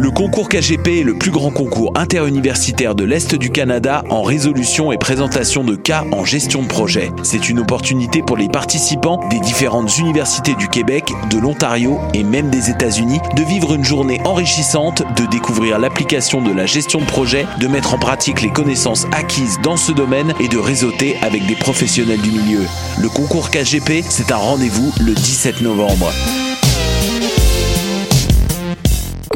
Le concours KGP est le plus grand concours interuniversitaire de l'Est du Canada en résolution et présentation de cas en gestion de projet. C'est une opportunité pour les participants des différentes universités du Québec, de l'Ontario et même des États-Unis de vivre une journée enrichissante, de découvrir l'application de la gestion de projet, de mettre en pratique les connaissances acquises dans ce domaine et de réseauter avec des professionnels du milieu. Le concours KGP, c'est un rendez-vous le 17 novembre.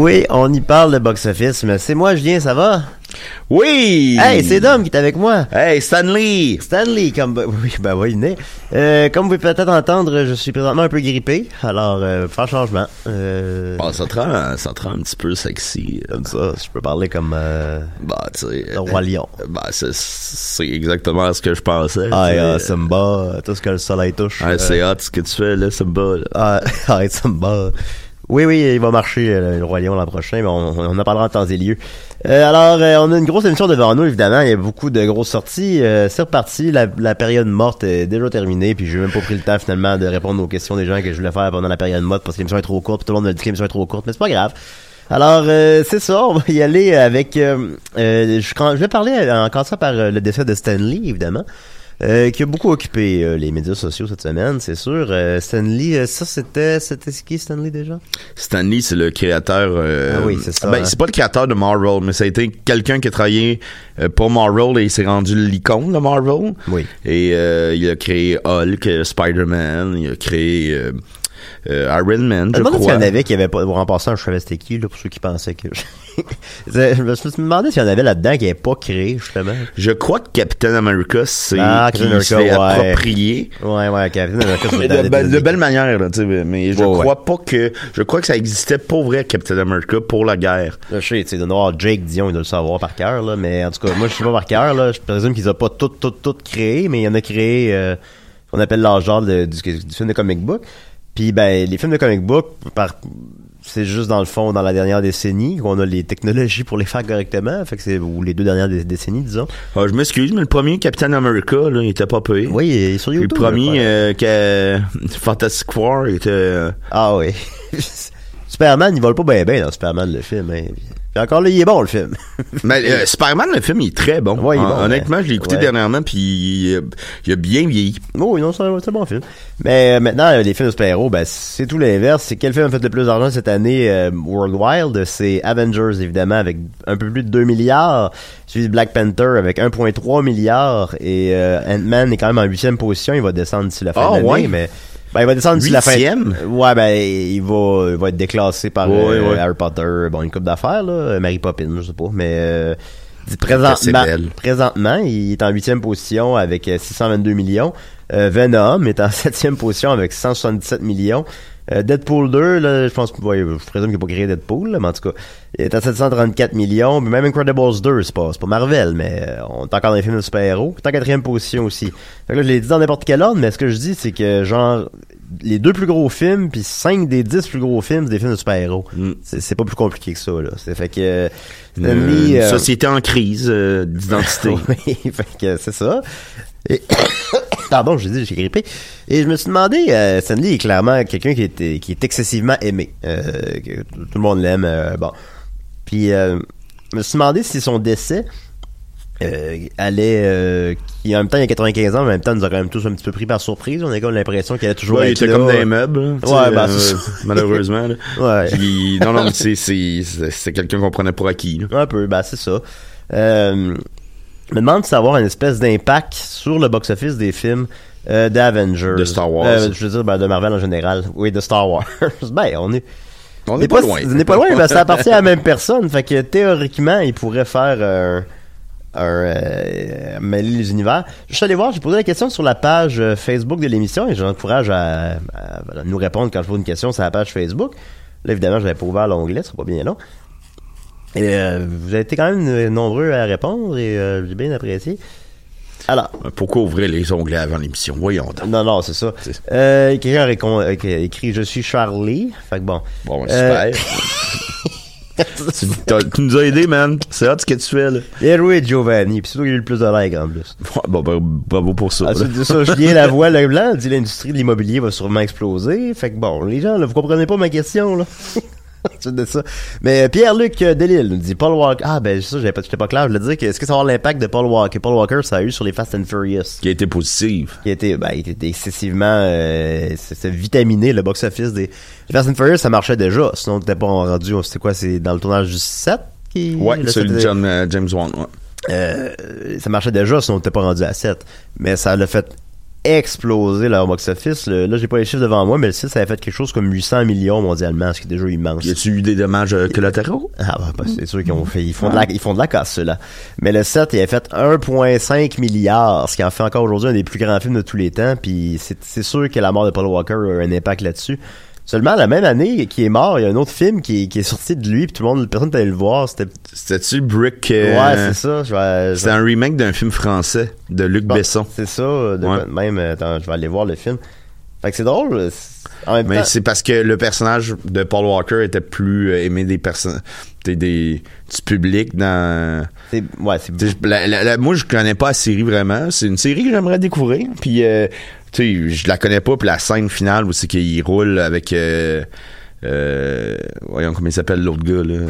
Oui, on y parle de box-office, mais c'est moi, Julien, ça va? Oui! Hey, c'est Dom qui est avec moi. Hey, Stanley! Stanley, comme... Oui, ben oui, né. Euh, comme vous pouvez peut-être entendre, je suis présentement un peu grippé, alors euh, faire changement. Euh, ça te rend, ça te rend un petit peu sexy. comme ça, je peux parler comme euh, Bah, tu sais. le roi lion. Bah, c'est, exactement ce que je pensais. Ah, euh, Simba, tout ce que le soleil touche. Euh, c'est hot ce que tu fais, là, Simba, là. Ah, arrête Simba. Oui, oui, il va marcher euh, le Roi Lion l'an prochain, mais on, en parlera en temps et lieu. Euh, alors, euh, on a une grosse émission devant nous, évidemment. Il y a beaucoup de grosses sorties. Euh, c'est reparti. La, la période morte est déjà terminée, puis j'ai même pas pris le temps finalement de répondre aux questions des gens que je voulais faire pendant la période morte parce que l'émission est trop courte. Tout le monde me dit que l'émission est trop courte, mais c'est pas grave. Alors, euh, c'est ça, on va y aller avec... Je, quand- je vais parler encore ça par le décès de Stanley, évidemment. Euh, qui a beaucoup occupé euh, les médias sociaux cette semaine, c'est sûr. Euh, Stanley, euh, ça c'était c'était qui Stanley déjà? Stanley, c'est le créateur. euh, Ah oui, c'est ça, Ben, hein. c'est pas le créateur de Marvel, mais ça a été quelqu'un qui a travaillé euh, pour Marvel et il s'est rendu l'icône de Marvel. Oui. Et euh, il a créé Hulk, Spider-Man, il a créé Iron Man, Je je me demandais s'il y crois. en avait qui avaient pas, en passant, je savais c'était qui, là, pour ceux qui pensaient que. je me suis demandé s'il y en avait là-dedans qui n'avaient pas créé, justement. Je crois que Captain America, c'est Ah, qui Captain se America, l'est ouais. approprié. Ouais, ouais, Captain America, c'est de, be- de belle manière, là, tu sais, mais je Ouais, ouais. crois pas que, je crois que ça existait pour vrai, Captain America, pour la guerre. Là, je sais, tu sais, de noir, Jake Dion, il doit le savoir par cœur, là, mais en tout cas, moi, je sais pas par cœur, là, je présume qu'ils ont pas tout, tout, tout créé, mais il y en a créé, euh, qu'on appelle d'or de- du, du film de comic book. Puis, ben, les films de comic book, par, c'est juste dans le fond, dans la dernière décennie, qu'on a les technologies pour les faire correctement, fait que c'est, ou les deux dernières dé- décennies, disons. Ah, je m'excuse, mais le premier Captain America, là, il était pas payé. Oui, il est sur YouTube. le premier, euh, que Fantastic Four était, euh, Ah oui. Superman, il vole pas bien bien dans Superman, le film. Hein. Puis encore là, il est bon, le film. Mais euh, Spider-Man, le film, il est très bon. Ouais, il est bon, Hon- Honnêtement, ouais. je l'ai écouté Ouais. dernièrement, puis euh, il a bien vieilli. Oh, oui, non, c'est un, bon film. Mais euh, maintenant, les films de super-héros, ben, c'est tout l'inverse. C'est quel film a fait le plus d'argent cette année euh, Worldwide? C'est Avengers, évidemment, avec un peu plus de 2 milliards. Suivi de Black Panther avec 1,3 milliards. Et euh, Ant-Man est quand même en huitième position. Il va descendre d'ici la fin Ah, de l'année, mais... Ben, il va descendre d'ici la fin. Huitième? Ouais, ben, il va, il va être déclassé par Ouais, euh, ouais. Harry Potter. Bon, une coupe d'affaires, là. euh, Mary Poppins, je sais pas. Mais, euh, présentement, présentement, il est en huitième position avec euh, 622 millions. Euh, Venom est en septième position avec 177 millions. Euh, Deadpool 2, là, je pense, ouais, je présume qu'il n'a pas créé Deadpool, là, mais en tout cas, il est à 734 millions. Mais même Incredibles 2, c'est pas, c'est pas Marvel, mais euh, on est encore dans les films de super-héros. En quatrième position aussi. Fait que là, je l'ai dit dans n'importe quel ordre, mais ce que je dis, c'est que genre, les deux plus gros films, puis cinq des dix plus gros films, c'est des films de super-héros. Mm. C'est, pas plus compliqué que ça, là. C'est fait que, euh, Une, euh, société en crise d'identité. oui, fait que c'est ça. Et Pardon, j'ai dit, j'ai grippé. Et je me suis demandé, euh, Stanley est clairement quelqu'un qui est, qui est excessivement aimé. Euh, que tout le monde l'aime. euh, bon. Puis, euh, je me suis demandé si son décès allait... Qui en même temps, il y a 95 ans, mais en même temps, nous a quand même tous un petit peu pris par surprise. On a comme l'impression qu'il allait toujours Ouais, il être était là. comme des meubles. Ouais, ben, malheureusement. là. Ouais. Puis, non, non, c'est, quelqu'un qu'on prenait pour acquis. là. Un peu, ben c'est ça. Euh, je me demande de savoir une espèce d'impact sur le box-office des films euh, d'Avengers. De Star Wars. Euh, je veux dire, ben, de Marvel en général. Oui, de Star Wars. ben, on est... On n'est pas, loin. On n'est pas loin, ben, ça appartient à la même personne. Fait que théoriquement, il pourrait faire euh, un... mêler les univers. Je suis allé voir, j'ai posé la question sur la page euh, Facebook de l'émission et j'encourage à, à- à nous répondre quand je pose une question sur la page Facebook. Là, évidemment, je n'avais pas ouvert l'onglet, c'est pas bien long. Et euh, vous avez été quand même euh, nombreux à répondre et euh, j'ai bien apprécié. Alors, Pourquoi ouvrir les onglets avant l'émission? Voyons donc. non, non, c'est ça. Euh, quelqu'un a écrit Je suis Charlie. Fait que bon. Bon, super. tu, tu nous as aidé, man. C'est hâte ce que tu fais, là. Bien joué, Giovanni. Puis c'est toi qui a eu le plus de likes en plus. Bon, ben, bravo pour ça. là. Ensuite de ça, Julien Lavoie Leblanc dit l'industrie de l'immobilier va sûrement exploser. Fait que bon, les gens, là, vous comprenez pas ma question, là. Ça. Mais euh, Pierre-Luc euh, Delille nous dit Paul Walker. Ah, ben, ça, j'avais pas, j'étais pas clair. Je voulais dire que est-ce que ça va avoir l'impact de Paul Walker? Paul Walker, ça a eu sur les Fast and Furious. Qui a été positive. qui a été, ben, il était excessivement euh, vitaminé le box-office des les Fast and Furious ça marchait déjà sinon t'étais pas rendu c'était quoi c'est dans le tournage du 7 qui Ouais, le celui 7 de John, euh, James Wan. Ouais. euh, ça marchait déjà sinon t'étais pas rendu à 7 mais ça l'a fait exploser leur box-office là j'ai pas les chiffres devant moi mais le 6 ça avait fait quelque chose comme 800 millions mondialement ce qui est déjà immense Y a-tu eu des dommages euh, collatéraux? ah bah, bah, c'est sûr qu'ils ont fait ils font de la ils font de la casse ceux-là. Mais le 7 il a fait 1.5 milliard, ce qui en fait encore aujourd'hui un des plus grands films de tous les temps puis c'est c'est sûr que la mort de Paul Walker a eu un impact là-dessus. Seulement la même année qu'il est mort, il y a un autre film qui, qui est sorti de lui puis tout le monde personne n'allait le voir, c'était C'était-tu Brick? euh, Ouais, c'est ça, je C'était un remake d'un film français de Luc bon, Besson. C'est ça, de Ouais. même attends, je vais aller voir le film. Fait que c'est drôle, c'est- en même Mais c'est parce que le personnage de Paul Walker était plus euh, aimé des personnes, des, du public dans. ouais, c'est la- la- la- moi, je connais pas la série vraiment. C'est une série que j'aimerais découvrir. Puis, euh, tu sais, je la connais pas. Puis la scène finale où c'est qu'il roule avec. euh, euh, voyons comment il s'appelle l'autre gars là.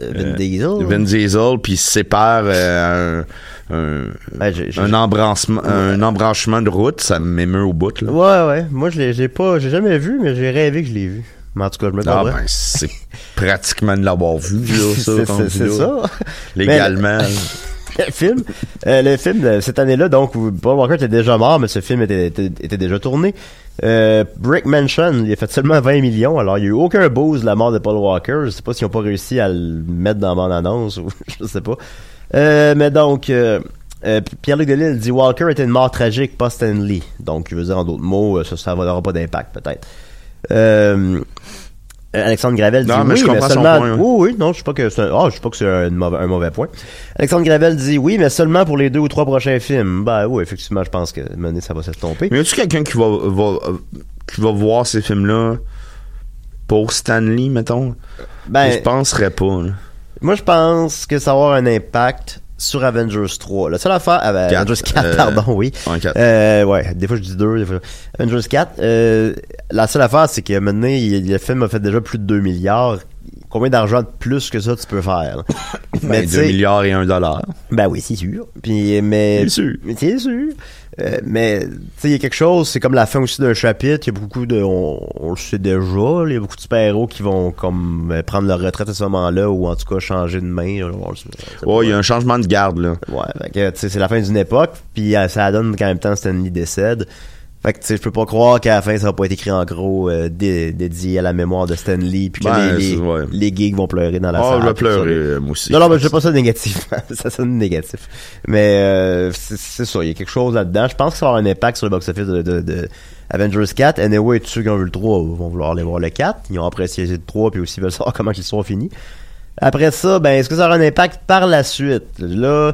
Vin Diesel. Vin Diesel, puis il se sépare un, un, Ouais, j'ai- un, embranchement, un embranchement de route, ça m'émeut au bout. Là. Ouais, ouais. Moi, je l'ai, j'ai pas, j'ai jamais vu, mais j'ai rêvé que je l'ai vu. Mais en tout cas, je me Ah, ben, c'est pratiquement de l'avoir vu, là, ça. c'est, ça. Légalement. le film, euh, le film de cette année-là, donc, Paul Walker était déjà mort, mais ce film était, était, était déjà tourné. Euh, Brick Mansion, il a fait seulement 20 millions, alors il y a eu aucun buzz de la mort de Paul Walker. Je sais pas s'ils ont pas réussi à le mettre dans mon annonce ou je sais pas. Euh, mais donc, euh, euh, Pierre-Luc Delisle dit Walker était une mort tragique, pas Stanley. Donc, je veux dire en d'autres mots, euh, ça, ça n'aura pas d'impact peut-être. Euh, Alexandre Gravel dit Non, mais oui, je mais seulement. point, oui. Oui, oui, non, je sais pas que c'est un, ah, pas que c'est un mauvais, un mauvais point. Alexandre Gravel dit oui, mais seulement pour les deux ou trois prochains films. Ben oui, effectivement, je pense que mener ça va s'estomper. Mais y a-tu quelqu'un qui va, va, qui va voir ces films-là pour Stanley, mettons? Ben, je penserais pas. là. moi, je pense que ça va avoir un impact sur Avengers 3. La seule affaire, euh, Quatre. Avengers 4, Euh, pardon, oui. en quatre. Euh, ouais, des fois je dis 2, des fois. Avengers 4. Euh, la seule affaire, c'est que maintenant, il- le film a fait déjà plus de 2 milliards. Combien d'argent de plus que ça tu peux faire? Ben, tu 2 sais- milliards et 1 dollar. Ben oui, c'est sûr. Puis, mais. C'est sûr. Mais C'est sûr. Euh, mais, tu sais, il y a quelque chose, c'est comme la fin aussi d'un chapitre, il y a beaucoup de, on, on le sait déjà, il y a beaucoup de super-héros qui vont comme euh, prendre leur retraite à ce moment-là, ou en tout cas changer de main. pas. il y a un changement de garde, là. Ouais, c'est la fin d'une époque, puis euh, ça donne qu'en même temps Stanley décède. Fait que, tu sais, je peux pas croire qu'à la fin, ça va pas être écrit en gros, euh, dé- dédié à la mémoire de Stanley, puis que Ben, les, les, c'est- ouais. les geeks vont pleurer dans la Oh, salle. je vais pleurer, moi aussi. Non, non, mais je dis pas ça négativement. ça sonne négatif. Mais euh, c'est ça, il y a quelque chose là-dedans. Je pense que ça va avoir un impact sur le box-office de, de, de Avengers 4. Anyway, tous ceux qui ont vu le 3 vont vouloir aller voir le 4. Ils ont apprécié le 3 puis aussi ils veulent savoir comment ils sont finis. Après ça, ben est-ce que ça aura un impact par la suite? Là,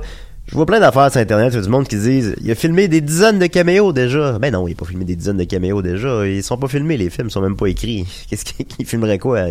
je vois plein d'affaires sur Internet, il y a du monde qui disent il a filmé des dizaines de caméos déjà. Ben non, il a pas filmé des dizaines de caméos déjà. Ils sont pas filmés, les films sont même pas écrits. Qu'est-ce qu'il il filmerait quoi?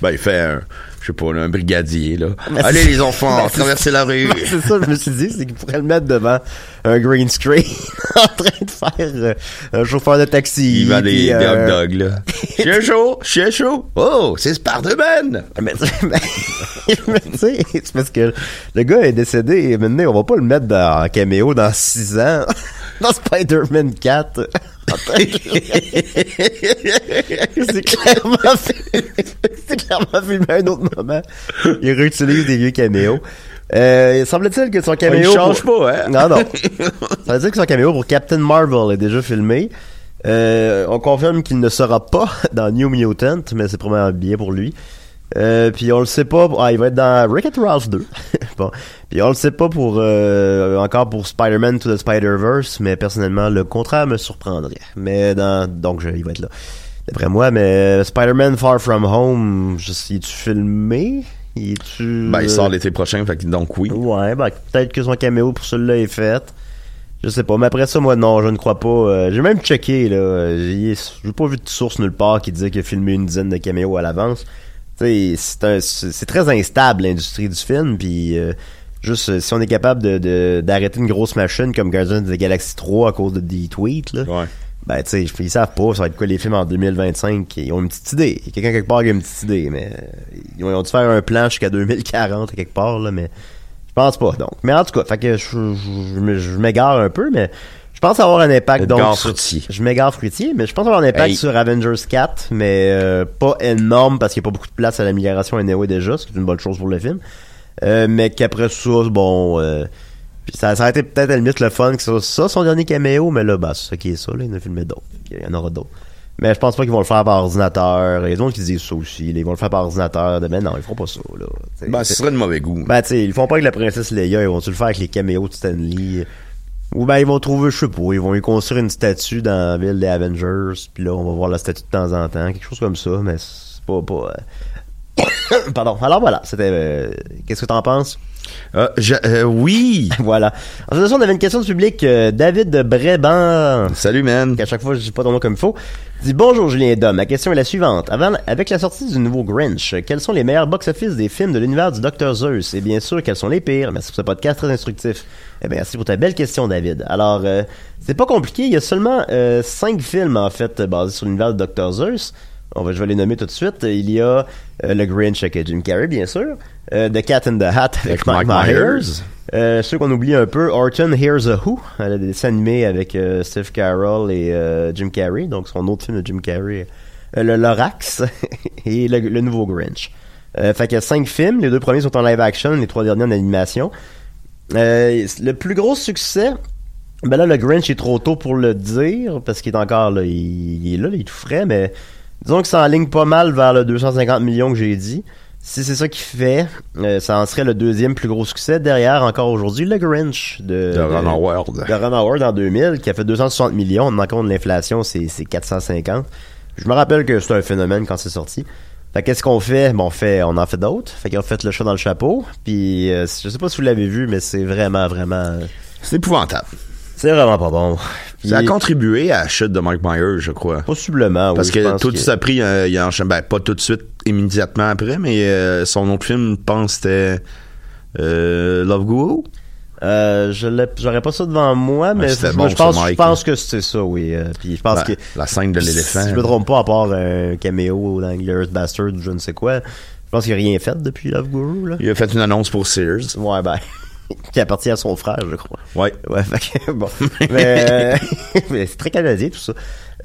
Ben, il fait un, je sais pas, là, un brigadier, là. Ben, Allez, les enfants, Ben, traversez la rue. c'est ça, je me suis dit, c'est qu'il pourrait le mettre devant un green screen en train de faire euh, un chauffeur de taxi. Il va des, des euh, hot dogs, là. Chien chaud, chien chaud. Oh, c'est Spider-Man. Mais tu sais, c'est parce que le gars est décédé et maintenant, on va pas le mettre dans, en caméo dans 6 ans. Dans Spider-Man 4. En train de- c'est clairement, c'est clairement filmé à un autre moment. Il réutilise des vieux caméos. Euh, semble-t-il que son caméo. il change pour- pas, hein? Non, non. Ça veut dire que son caméo pour Captain Marvel est déjà filmé. Euh, on confirme qu'il ne sera pas dans New Mutant, mais c'est probablement bien pour lui. Euh, puis on le sait pas. Ah, il va être dans Wreck-It Ralph 2. bon. Puis on le sait pas pour euh, encore pour Spider-Man to the Spider-Verse, mais personnellement le contraire me surprendrait. Mais dans donc je, il va être là. D'après moi, mais Spider-Man Far From Home, je sais, tu filmé? Il tu Ben, il sort l'été prochain, fait que donc oui. Ouais, ben peut-être que son caméo pour celui-là est fait. Je sais pas, mais après ça, moi non, je ne crois pas. Euh, j'ai même checké là. J'ai j'ai pas vu de source nulle part qui disait qu'il a filmé une dizaine de caméos à l'avance. C'est très instable l'industrie du film, puis euh, juste euh, si on est capable de de- d'arrêter une grosse machine comme Guardians of the Galaxy 3 à cause de des tweets là. Ouais. Ben, tu sais, ils savent pas, ça va être quoi les films en 2025. Ils ont une petite idée. Quelqu'un quelque part qui a une petite idée, mais euh, ils ont, ils ont dû faire un plan jusqu'à 2040 à quelque part, là, mais je pense pas, donc. Mais en tout cas, fait que je, je, je me- je m'égare un peu, mais pense avoir un impact, Edgar donc. Fruitier. Je m'égare fruitier, mais je pense avoir un impact Hey. sur Avengers 4, mais euh, pas énorme parce qu'il n'y a pas beaucoup de place à l'amélioration anyway déjà, ce qui est une bonne chose pour le film. Euh, mais qu'après ça, bon, euh, puis ça, ça a été peut-être à la limite le fun que ce soit ça son dernier caméo, mais là, bah, c'est ça qui est ça, là, il en a filmé d'autres. Il y en aura d'autres. Mais je pense pas qu'ils vont le faire par ordinateur. Il y a des gens qui disent ça aussi. là, Ils vont le faire par ordinateur. Mais non, ils feront pas ça, là. T'sais, Ben, c'est- ce serait de mauvais goût. ben, tu sais, ils le font pas avec la princesse Leia, ils vont-tu le faire avec les caméos de Stanley? Ou ben, ils vont trouver, je sais pas, ils vont y construire une statue dans la ville des Avengers, puis là, on va voir la statue de temps en temps, quelque chose comme ça, mais c'est pas, pas, euh, Pardon. Alors voilà, c'était, euh, qu'est-ce que t'en penses? Euh, je- euh, oui. Voilà. En fait, on avait une question du public, euh, David de Bréban. Salut, man. qu'à chaque fois je dis pas ton nom comme il faut, dit bonjour Julien Dom. Ma question est la suivante. Avant, avec la sortie du nouveau Grinch, quels sont les meilleurs box-office des films de l'univers du Dr. Zeus? Et bien sûr, quels sont les pires? Merci pour ce podcast très instructif. Eh bien, merci pour ta belle question, David. Alors, euh, c'est pas compliqué. Il y a seulement euh, cinq films, en fait, basés sur l'univers du Dr. Zeus. On va, je vais les nommer tout de suite. Il y a euh, le Grinch avec Jim Carrey, bien sûr. Euh, The Cat in the Hat avec, Avec Mike, Mike Myers. Euh, ceux qu'on oublie un peu, Orton Here's a Who, le dessin animé avec Steve Carroll et Jim Carrey, donc son autre film de Jim Carrey, le Lorax et le, le nouveau Grinch. Fait qu'il y a cinq films, les deux premiers sont en live action, les trois derniers en animation. Le plus gros succès, ben là le Grinch est trop tôt pour le dire parce qu'il est encore là, il, il est là, il est tout frais, mais disons que ça enligne pas mal vers le 250 millions que j'ai dit. Si c'est ça qui fait, euh, ça en serait le deuxième plus gros succès. Derrière, encore aujourd'hui, le Grinch de, De Ron Howard. de Ron Howard en 2000, qui a fait 260 millions. En compte l'inflation, c'est c'est 450. Je me rappelle que c'était un phénomène quand c'est sorti. Fait qu'est-ce qu'on fait? Bon, on fait, on en fait d'autres. Fait qu'ils ont fait le chat dans le chapeau. Puis, euh, je sais pas si vous l'avez vu, mais c'est vraiment, vraiment, C'est épouvantable. C'est vraiment pas bon. Puis, Ça a contribué à la chute de Mike Myers, je crois. possiblement, Parce oui, que tout ça a pris, euh, il a enchaîné- ben, pas tout de suite, immédiatement après, mais euh, son autre film, je pense, c'était euh, Love Guru. Euh, je j'aurais pas ça devant moi, mais je, bon, je pense, je que c'est ça, oui. Euh, puis je pense La- que la scène de l'éléphant. Si je me trompe pas, à part un caméo dans Glorious Bastard ou je ne sais quoi, je pense qu'il a rien fait depuis Love Guru, là. Il a fait une annonce pour Sears. Ouais, ben, qui appartient à son frère, je crois. Ouais. Ouais, fait que, bon. mais, euh, mais c'est très canadien, tout ça.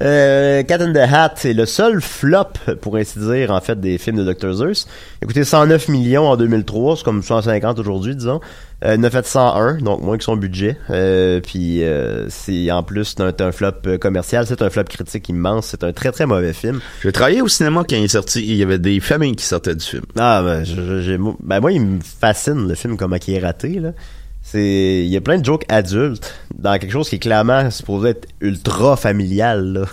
Euh, Cat in the Hat, c'est le seul flop, pour ainsi dire, en fait, des films de Dr. Zeus. Il a coûté 109 millions en 2003, c'est comme 150 aujourd'hui, disons. Euh, il en a fait 101, donc moins que son budget. Euh, puis euh, c'est en plus c'est un, flop euh, commercial, c'est un flop critique immense, c'est un très très mauvais film. J'ai travaillé au cinéma quand il est sorti. Il y avait des familles qui sortaient du film. Ah, ben, je- ben, moi, il me fascine le film, comment il est raté, là. C'est, il y a plein de jokes adultes dans quelque chose qui est clairement supposé être ultra familial, là.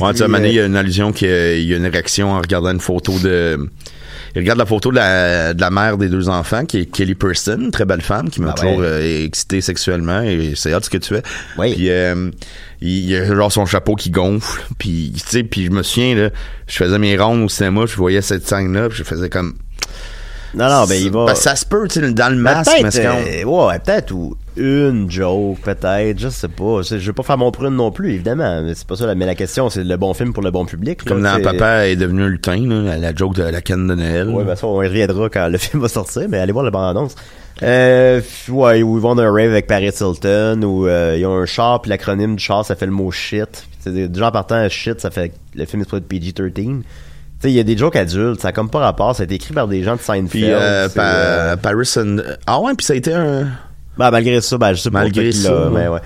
Ouais, tu sais, il y a une allusion qu'il y a- une érection en regardant une photo de... Il regarde la photo de la, de la mère des deux enfants, qui est Kelly une très belle femme, qui m'a Ah toujours ouais. euh, excité sexuellement, et c'est hâte ce que tu fais. Oui. Puis, euh, il, il y a genre son chapeau qui gonfle, puis, tu sais, puis je me souviens, là, je faisais mes rondes au cinéma, je voyais cette scène-là, puis je faisais comme... non, non, ben, il va. Ben, ça se peut, tu sais, dans le masque, mais euh, ouais, peut-être, ou une joke, peut-être, je sais pas. Je je veux pas faire mon prune non plus, évidemment. Mais c'est pas ça, la- mais la question, c'est le bon film pour le bon public. là, Comme dans c'est- Papa est devenu un lutin, là, la, joke de la canne de Noël. Ouais, ben ça, on y reviendra quand le film va sortir, mais allez voir la bande-annonce. Euh, ouais, où ils vont d'un rave avec Paris Hilton, où euh, ils ont un char, puis l'acronyme du char, ça fait le mot shit. C'est déjà en partant, shit, ça fait le film est être PG-13. Sais, il y a des jokes adultes, ça a comme pas rapport, ça a été écrit par des gens de Seinfeld. Puis euh, Pa- euh, Paris and- Ah ouais, puis ça a été un... ben, malgré ça, ben, je sais pas. Malgré ça, là, ouais. mais ouais.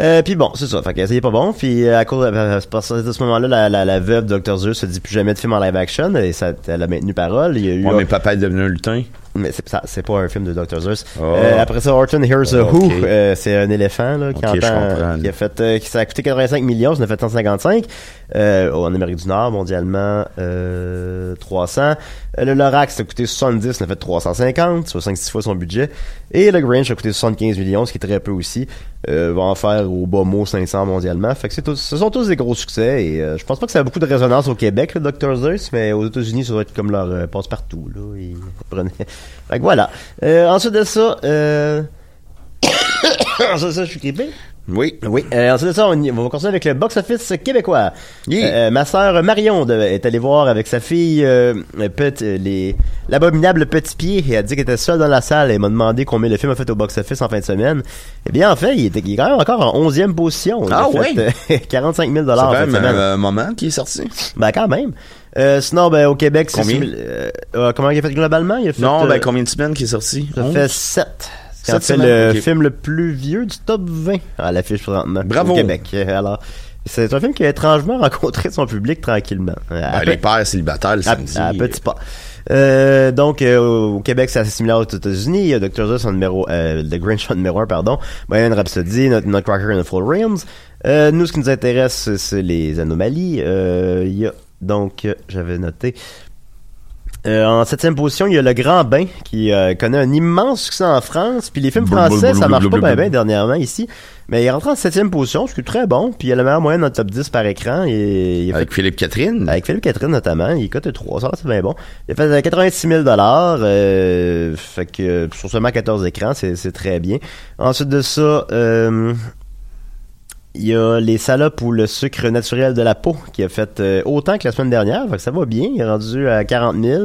Euh, puis bon, c'est ça. Fait que c'est pas bon. Puis euh, à cause de, à ce moment-là, la, la, la veuve de Dr. Zeus se dit plus jamais de film en live action et ça, elle a maintenu parole. Il y a eu Ouais, mais Papa est devenu un lutin. mais c'est pas un film de Dr. Zeus. Oh. Euh, après ça, Horton Hears a. Who. euh, c'est un éléphant là, qui Ok, je entend, qui a fait, euh, qui ça a coûté 85 millions, ça en a fait 155 euh, en Amérique du Nord, mondialement euh, 300. Euh, le Lorax a coûté 70, ça en a fait 350, soit 5-6 fois son budget. Et le Grinch a coûté 75 millions, ce qui est très peu aussi. Euh, va en faire au bas mot 500 mondialement. Fait que tous- ce sont tous des gros succès et euh, je pense pas que ça a beaucoup de résonance au Québec, le Dr. Zeus, mais aux États-Unis, ça doit être comme leur euh, passe-partout. Fait que voilà. Euh, ensuite de ça, je suis grippé. Oui. Oui. Euh, ensuite de ça, on, y- on va continuer avec le box-office québécois. Yeah. Euh, ma sœur Marion de- est allée voir avec sa fille euh, Pet- euh, les l'abominable Petit Pied et elle a dit qu'elle était seule dans la salle et m'a demandé combien le film a fait au box-office en fin de semaine. Eh bien, en fait, il, était, il est quand même encore en 11e position. Il Ah a fait, euh, 45 000 Ça en fin de même semaine. un euh, moment qui est sorti. Ben, quand même. Euh, sinon, ben, au Québec, c'est... Combien? euh, euh, comment il a fait globalement? Il a fait, Non, euh, ben combien de semaines qui est sorti? ça Onze? fait 7. Sept fait le film le plus vieux du top 20 à l'affiche présentement. Bravo. Au Québec. Euh, Alors, c'est un film qui a étrangement rencontré son public tranquillement. Euh, à Ben, les pères célibataires le samedi. à petits pas. Euh, donc, euh, au Québec, c'est assez similaire aux États-Unis. Il y a Dr. Zeus en numéro, euh, The Grinch en numéro 1, pardon. Bohemian Rhapsody, Nut- Nutcracker and the Full Realms. Euh, nous, ce qui nous intéresse, c'est- les anomalies. Euh, il y a, donc, euh, j'avais noté, euh, en septième position, il y a Le Grand Bain qui euh, connaît un immense succès en France. Puis les films français, ça marche pas bien dernièrement ici. Mais il est rentré en septième position, ce qui est très bon. Puis il a la meilleure moyenne dans le top 10 par écran. Et, il Avec Philippe Catherine. avec Philippe Catherine notamment, il coûte 3 ça c'est bien bon. Il a fait euh, 86 000 dollars, euh, fait que euh, sur seulement 14 écrans, c'est c'est très bien. Ensuite de ça, euh, il y a les salopes ou le sucre naturel de la peau qui a fait euh, autant que la semaine dernière, fait que ça va bien. Il est rendu à 40 000.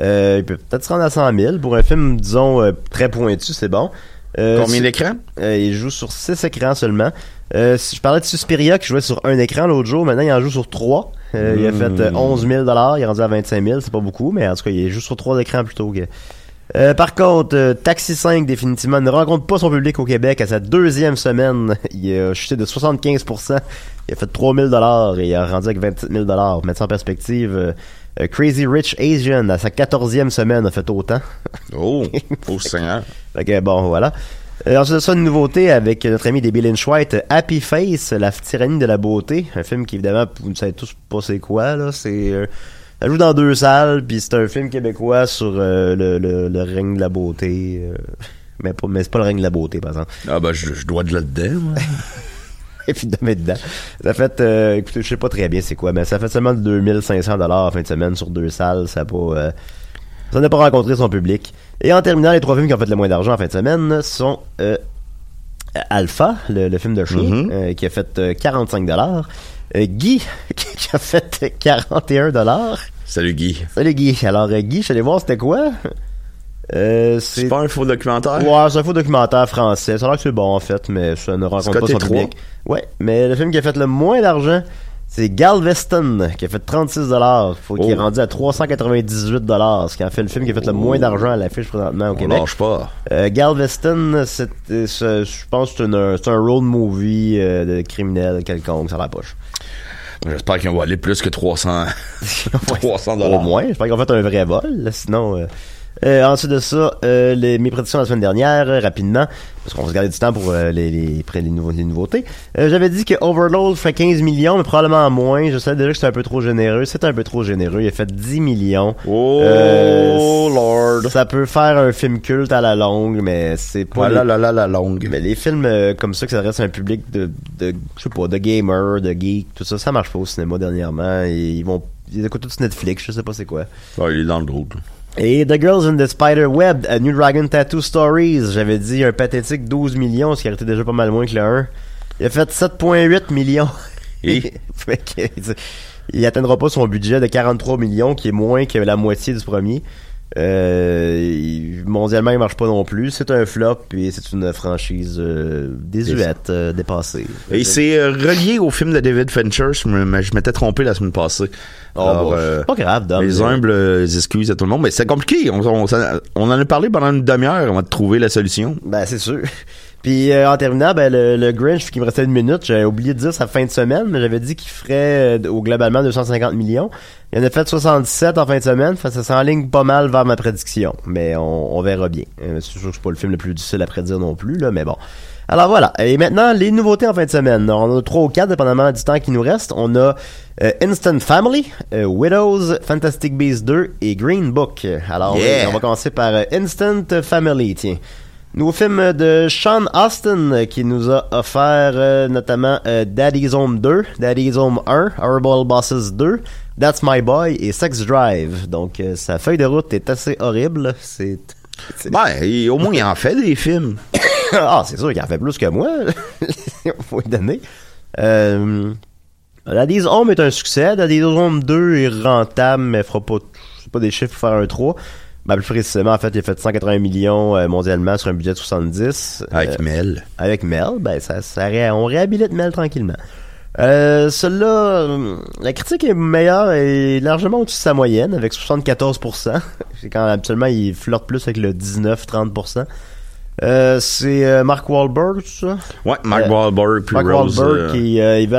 Euh, il peut peut-être se rendre à 100 000 pour un film, disons, euh, très pointu, c'est bon. Combien d'écrans? il joue sur 6 écrans seulement. Si je parlais de Suspiria qui jouait sur un écran l'autre jour, maintenant il en joue sur 3. Il a fait euh, 11 000 il est rendu à 25 000 c'est pas beaucoup, mais en tout cas, il joue sur 3 écrans plutôt que... Euh, par contre, euh, Taxi 5 définitivement ne rencontre pas son public au Québec à sa deuxième semaine. Il a chuté de 75%. Il a fait 3 000 et il a rendu avec 27 000 Mettre ça en perspective, euh, Crazy Rich Asian à sa quatorzième semaine a fait autant. Oh, oh Seigneur. Que bon, voilà. Ensuite de ça, une nouveauté avec notre ami des Bill White, Happy Face, la tyrannie de la beauté. Un film qui, évidemment, vous ne savez tous pas c'est quoi, là. C'est, ça joue dans deux salles, puis c'est un film québécois sur euh, le, le, le règne de la beauté. euh, mais, pas, mais c'est pas le règne de la beauté, par exemple. Ah ben, je, je dois de là-dedans, moi. Et puis de mettre dedans. Ça fait, euh, écoutez, je sais pas très bien c'est quoi, mais ça fait seulement 2500 dollars en fin de semaine sur deux salles. Ça a pas, euh, Ça n'a pas rencontré son public. Et en terminant, les trois films qui ont fait le moins d'argent en fin de semaine sont euh, Alpha, le, le film de chien, Mhm. euh, qui a fait euh, 45 dollars. Guy, qui a fait 41 dollars. Salut Guy. Salut Guy. Alors euh, Guy, je suis allé voir c'était quoi? Euh, C'est pas un faux documentaire? Ouais, c'est un faux documentaire français. Ça a l'air que c'est bon en fait, mais ça ne rencontre pas son trois? public. Ouais, mais le film qui a fait le moins d'argent, c'est Galveston, qui a fait 36 dollars. Faut qu'il est Oh. rendu à 398 dollars, ce qui a fait le film qui a fait le moins d'argent à l'affiche présentement au On Québec. lâche pas. Euh, Galveston, c'est, euh, je pense que c'est, un road movie euh, de criminel quelconque sur la poche. J'espère qu'on va aller plus que 300, 300 dollars. Au moins, j'espère qu'ils ont fait un vrai vol, là, sinon... euh, euh, ensuite de ça, euh, les, mes prédictions la semaine dernière, euh, rapidement, parce qu'on va se garder du temps pour euh, les, les, les, nouveaux, les nouveautés. Euh, J'avais dit que Overload fait 15 millions, mais probablement moins. Je sais déjà que c'est un peu trop généreux. C'est un peu trop généreux. Il a fait 10 millions. Oh, Euh, Lord. Ça peut faire un film culte à la longue, mais c'est pas... La la la longue. Mais les films euh, comme ça qui s'adressent à un public de, de je sais pas, de gamers, de geeks, tout ça, ça marche pas au cinéma dernièrement. Et ils vont, ils écoutent tout sur Netflix, je sais pas c'est quoi. Ouais, il est dans le drôle. Et The Girls in the Spider Web, A New Dragon Tattoo Stories, j'avais dit un pathétique 12 millions, ce qui été déjà pas mal moins que le 1. Il a fait 7,8 millions. Et? Il atteindra pas son budget de 43 millions, qui est moins que la moitié du premier. Euh, mondialement, il marche pas non plus. C'est un flop et c'est une franchise euh, désuète, euh, dépassée. Et c'est euh, relié au film de David Fincher. Je je m'étais trompé la semaine passée. Oh, Alors, bon, euh, pas grave, Dom. Les humbles euh, excuses à tout le monde. Mais c'est compliqué. On, on- on en a parlé pendant une demi-heure avant de trouver la solution. Ben, c'est sûr. Puis euh, en terminant, ben, le, le Grinch, qui me restait une minute, j'avais oublié de dire sa fin de semaine, mais j'avais dit qu'il ferait euh, au globalement 250 millions. Il en a fait 77 en fin de semaine, fait ça s'enligne pas mal vers ma prédiction. Mais on, on verra bien. Euh, c'est sûr que c'est pas le film le plus difficile à prédire non plus, là, mais bon. Alors voilà. Et maintenant, les nouveautés en fin de semaine. On en a trois ou quatre, dépendamment du temps qui nous reste. On a euh, Instant Family, euh, Widows, Fantastic Beasts 2 et Green Book. Alors, Yeah. on va commencer par euh, Instant Family, tiens. Nouveau film de Sean Austin qui nous a offert euh, notamment euh, Daddy's Home 2, Daddy's Home 1, Horrible Bosses 2, That's My Boy et Sex Drive. Donc euh, sa feuille de route est assez horrible. C'est Ben, au moins, il en fait des films. ah, c'est sûr qu'il en fait plus que moi. Faut lui donner. Daddy's Home est un succès. Daddy's Home 2 est rentable, mais fera pas, c'est pas des chiffres pour faire un 3. Ben, plus précisément, en fait, il a fait 180 millions euh, mondialement sur un budget de 70. Avec Euh, Mel. avec Mel, ben ça, ça ré- on réhabilite Mel tranquillement. Euh, Celui-là, euh, la critique est meilleure et largement au-dessus de sa moyenne, avec 74%. C'est quand habituellement il flirte plus avec le 19-30%. Euh, c'est euh, Mark Wahlberg, tout ça? Ouais, Mark Wahlberg puis Mark Rose. Wahlberg qui euh, il veut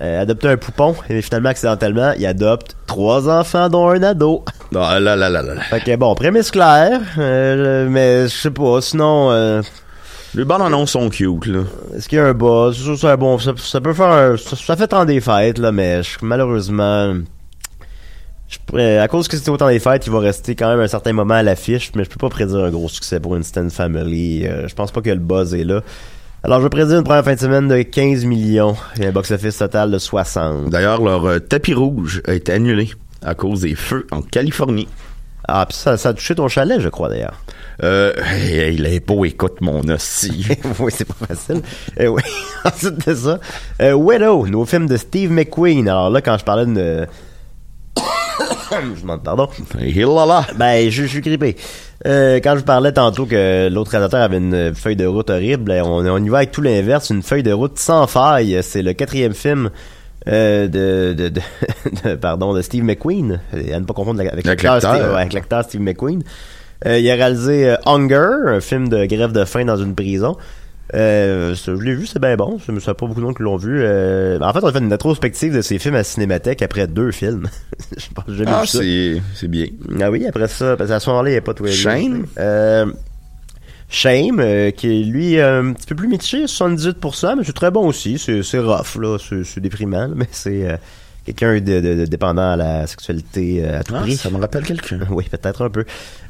euh, adopter un poupon et finalement accidentellement il adopte trois enfants dont un ado. Ah, là, là, là, là. là. Fait que bon, prémisse claire, euh, mais je sais pas, sinon euh, Les bandes annonces sont cute, là. est-ce qu'il y a un buzz? C'est un bon, ça, ça peut faire un, ça, ça fait tant des fêtes là, mais je- malheureusement je à cause que c'était autant des fêtes, il va rester quand même un certain moment à l'affiche, mais je peux pas prédire un gros succès pour Instant Family. Euh, je pense pas que le buzz est là. Alors, je prédire une première fin de semaine de 15 millions et un box-office total de 60. D'ailleurs, leur euh, tapis rouge a été annulé à cause des feux en Californie. Ah, puis ça, ça a touché ton chalet, je crois, d'ailleurs. Euh, hey, hey, l'impôt écoute mon hostie. oui, c'est pas facile. Euh, oui, ensuite de ça. Euh, Widow, nouveau film de Steve McQueen. Alors là, quand je parlais de... je demande pardon. Là. Ben, je, je suis grippé. Euh, quand je parlais tantôt que l'autre réalisateur avait une feuille de route horrible, on, on y va avec tout l'inverse, une feuille de route sans faille. C'est le quatrième film euh, de, de, de, de- pardon, de Steve McQueen. À ne pas confondre avec Avec l'acteur. Steve, ouais, avec l'acteur Steve McQueen. Euh, il a réalisé Hunger, un film de grève de faim dans une prison. Euh, je l'ai vu, c'est bien bon. Ça me pas beaucoup de monde qui l'ont vu. Euh, en fait, on a fait une rétrospective de ces films à Cinémathèque après deux films. je pense que Ah, c'est, c'est bien. Ah oui, après ça, parce qu'à ce moment-là, il n'y a pas de Shame? Euh, Shame, euh, qui est lui un petit peu plus mitigé, 78%, mais c'est très bon aussi. C'est, c'est rough, là. C'est, déprimant, mais c'est quelqu'un de, de- de dépendant à la sexualité à tout Ah, prix. ça me rappelle quelqu'un. Oui, peut-être un peu.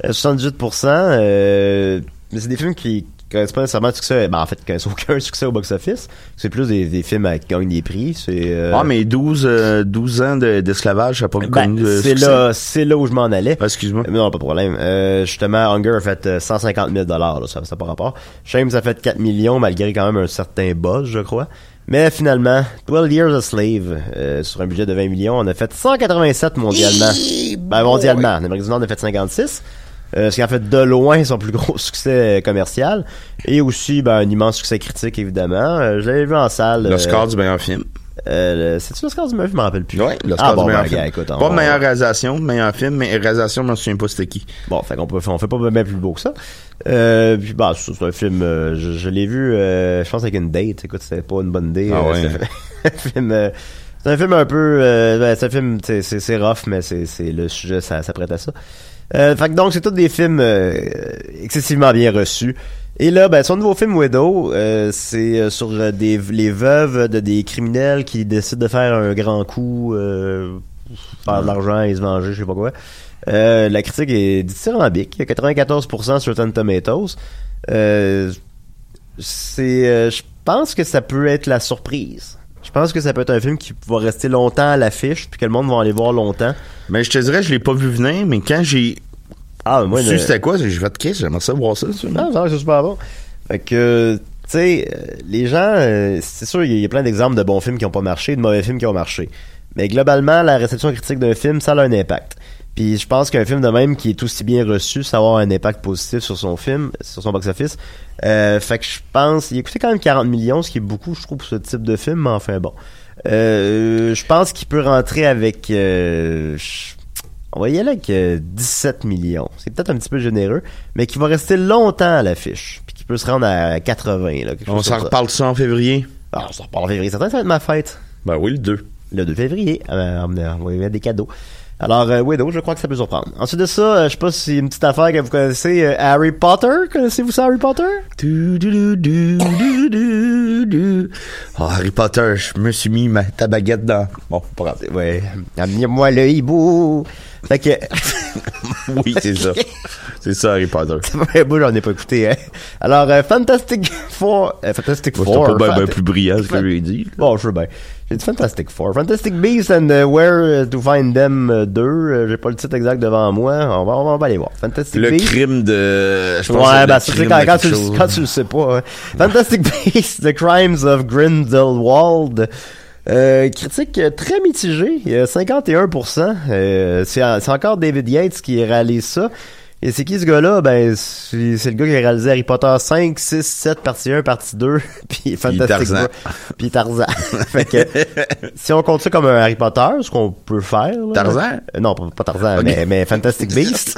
Euh, 78%, euh, mais c'est des films qui, que c'est pas nécessairement un succès, ben en fait, aucun succès au box-office. C'est plus des, des films qui gagnent des prix. C'est euh, Ah, mais 12, euh, 12 ans de- d'esclavage, ça n'a pas ben, connu de c'est succès. là, c'est là où je m'en allais. Ah, excuse-moi. Mais non, pas de problème. Euh, justement, Hunger a fait euh, 150 000 dollars, ça, ça n'a pas rapport. Shame, ça a fait 4 millions, malgré quand même un certain buzz, je crois. Mais finalement, 12 Years a Slave, euh, sur un budget de 20 millions, on a fait 187 mondialement. Ben, mondialement. En Amérique du Nord, on a fait 56. Euh, ce qui en fait de loin son plus gros succès commercial. Et aussi, ben, un immense succès critique, évidemment. Euh, je l'avais vu en salle. L'Oscar euh, du meilleur film. euh, le- C'est-tu l'Oscar du meilleur film? Je m'en rappelle plus. Ouais, l'Oscar ah, bon, du meilleur ben, film. gars, écoute, on pas meilleure réalisation, meilleur film, mais réalisation, je m'en souviens pas c'était qui. Bon, fait qu'on peut, on fait pas bien plus beau que ça. Puis bah, c'est c'est un film, je, je l'ai vu, je pense avec une date. Écoute, c'était pas une bonne idée. Ah ouais. c'est un film, c'est un film un peu, ben, c'est un film, c'est rough, mais c'est c'est le sujet, ça, ça prête à ça. Euh, fait que donc c'est tous des films euh, excessivement bien reçus. Et là, ben, son nouveau film Widow, euh, c'est euh, sur euh, des les veuves de des criminels qui décident de faire un grand coup, euh, faire de l'argent et se venger, je sais pas quoi. Euh, la critique est dithyrambique. Il y a 94% sur Rotten Tomatoes. Euh, c'est, je pense que ça peut être la surprise. Je pense que ça peut être un film qui va rester longtemps à l'affiche, puis que le monde va aller voir longtemps. Mais je te dirais, je l'ai pas vu venir, mais quand j'ai Ah, moi, su le- c'était quoi, j'ai fait, qu'est-ce, j'aimerais ça voir ça, ça. Ah, ça, c'est super bon. Fait que, tu sais, euh, les gens, euh, c'est sûr, il y a- il y a plein d'exemples de bons films qui ont pas marché, de mauvais films qui ont marché. Mais globalement, la réception critique d'un film, ça a un impact. Puis je pense qu'un film de même qui est aussi bien reçu, ça va avoir un impact positif sur son film, sur son box-office. Euh, fait que je pense, il a coûté quand même 40 millions, ce qui est beaucoup, je trouve, pour ce type de film, mais enfin bon. Euh, je pense qu'il peut rentrer avec... euh, on va y aller avec euh, 17 millions. C'est peut-être un petit peu généreux, mais qui va rester longtemps à l'affiche. Puis qui peut se rendre à 80. Là, On s'en reparle ça en février? Ah, on s'en reparle en février. Certain, ça va être ma fête. Ben oui, le 2. Le 2 février. Euh, on va- y mettre des cadeaux. Alors, euh, Widow, je crois que ça peut surprendre. Ensuite de ça, euh, je sais pas si une petite affaire que vous connaissez. euh, Harry Potter. Connaissez-vous ça, Harry Potter? Du, du, du. Oh, Harry Potter, je me suis mis ma, ta baguette dans. Bon. Ouais. Amenez-moi le hibou. Fait que... Oui, c'est ça. C'est ça, Harry Potter. Ouais, moi, j'en ai pas écouté, hein. Alors, euh, Fantastic Four... euh, Fantastic Moi, Four... C'était pas bien Fant- plus brillant ce que j'ai dit. Bon, je sais bien. J'ai dit Fantastic Four. Fantastic Beasts and uh, Where to Find Them 2. Euh, J'ai pas le titre exact devant moi. On va, on va aller voir. Fantastic Le Beasts. crime de. Je pense Ouais, c'est bah, le c'est quand, quand, tu, le- chose. Quand sais pas. hein. Fantastic Beasts, The Crimes of Grindelwald. Euh, critique euh, très mitigée, il y a 51%. Euh, c'est c'est encore David Yates qui réalise ça. Et c'est qui ce gars-là? Ben, c'est le gars qui a réalisé Harry Potter 5, 6, 7, partie 1, partie 2, puis Fantastic. Four, puis Tarzan. fait que, si on compte ça comme un Harry Potter, ce qu'on peut faire... là- Tarzan? Euh, non, pas, pas Tarzan, mais, mais Fantastic Beasts.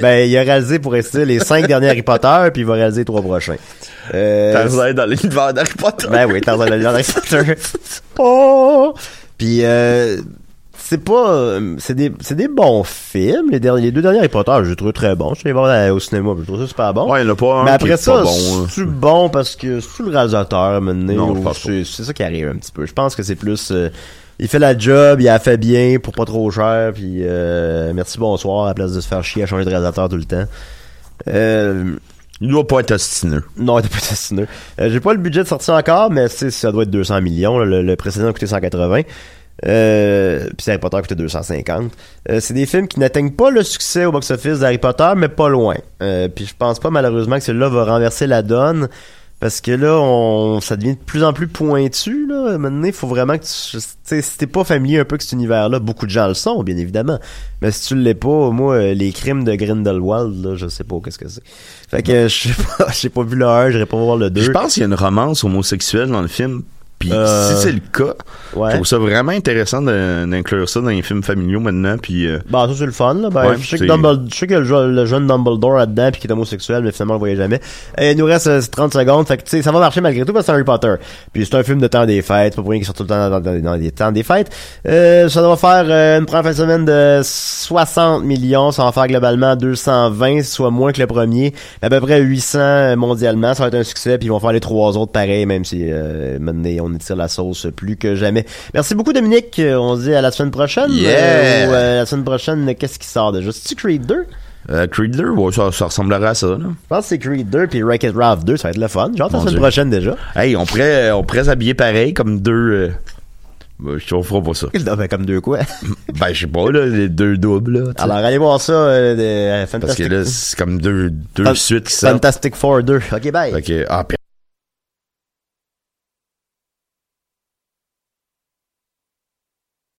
ben, il a réalisé pour rester les cinq derniers Harry Potter, puis il va réaliser les trois prochains. Euh, Tarzan dans l'univers d'Harry Potter. ben oui, Tarzan le Harry Potter. Oh! Puis euh, c'est pas euh, c'est des c'est des bons films les derniers les deux derniers Harry Potter, je les trouve très bons. Je suis allé voir au cinéma, je trouve ça super bon. Ouais, il y en a pas un Mais après ça, pas bon. hein. c'est bon parce que c'est le réalisateur c'est c'est ça qui arrive un petit peu. Je pense que c'est plus euh, il fait la job, il a fait bien pour pas trop cher, puis euh, merci bonsoir à la place de se faire chier à changer de réalisateur tout le temps. Euh, Il doit pas être ostineux. non, t'es pas assassineux. Euh, J'ai pas le budget de sortir encore, mais c'est- ça doit être 200 millions. là. Le, le précédent a coûté 180. Euh, puis Harry Potter coûté 250. Euh, c'est des films qui n'atteignent pas le succès au box-office d'Harry Potter, mais pas loin. Euh, puis je pense pas malheureusement que celui-là va renverser la donne. Parce que là, on, ça devient de plus en plus pointu. Là. Maintenant, il faut vraiment que tu... tu sais, Si t'es pas familier un peu avec cet univers-là, beaucoup de gens le sont, bien évidemment. Mais si tu l'es pas, moi, euh, les crimes de Grindelwald, là, je sais pas qu'est-ce que c'est. Fait que je sais pas, j'ai pas vu le 1, j'irai pas voir le 2. Je pense qu'il y a une romance homosexuelle dans le film. Puis Euh, si c'est le cas, Ouais. je trouve ça vraiment intéressant d'inclure ça dans les films familiaux maintenant. Puis euh, Bah, ça, c'est le fun, là. Ben, Ouais, je sais que je sais que le, le jeune Dumbledore là-dedans pis qui est homosexuel, mais finalement, on le voyait jamais. Et il nous reste euh, 30 secondes. Fait que, tu sais, ça va marcher malgré tout parce que c'est Harry Potter. Puis c'est un film de temps des fêtes. Pas pour rien qu'il sort tout le temps dans, dans- dans les temps des fêtes. Euh, ça doit faire euh, une première fin de semaine de 60 millions. Ça va faire globalement 220, soit moins que le premier. À peu près 800 mondialement. Ça va être un succès. Puis ils vont faire les trois autres pareil, même si euh, maintenant on étire la sauce plus que jamais. Merci beaucoup, Dominique. Euh, On se dit à la semaine prochaine. Yeah! Euh, ou, euh, la semaine prochaine, qu'est-ce qui sort déjà? C'est-tu Creed 2? Euh, Creed 2, ouais, ça, ça ressemblerait à ça, là. Je pense que c'est Creed 2 puis Wreck-It Ralph 2, ça va être le fun. Hâte la semaine Dieu. prochaine déjà. Hey, on pourrait, on pourrait s'habiller pareil, comme deux, euh, ben, je on fera pas ça. Non, ben, comme deux quoi? Ben, je sais pas, là, les deux doubles, là. Alors, allez voir ça, euh, de, euh, Parce que Fantastic, là, c'est comme deux, deux Fan- suites qui. Fantastic Four 2. Ok, bye. Que, ah,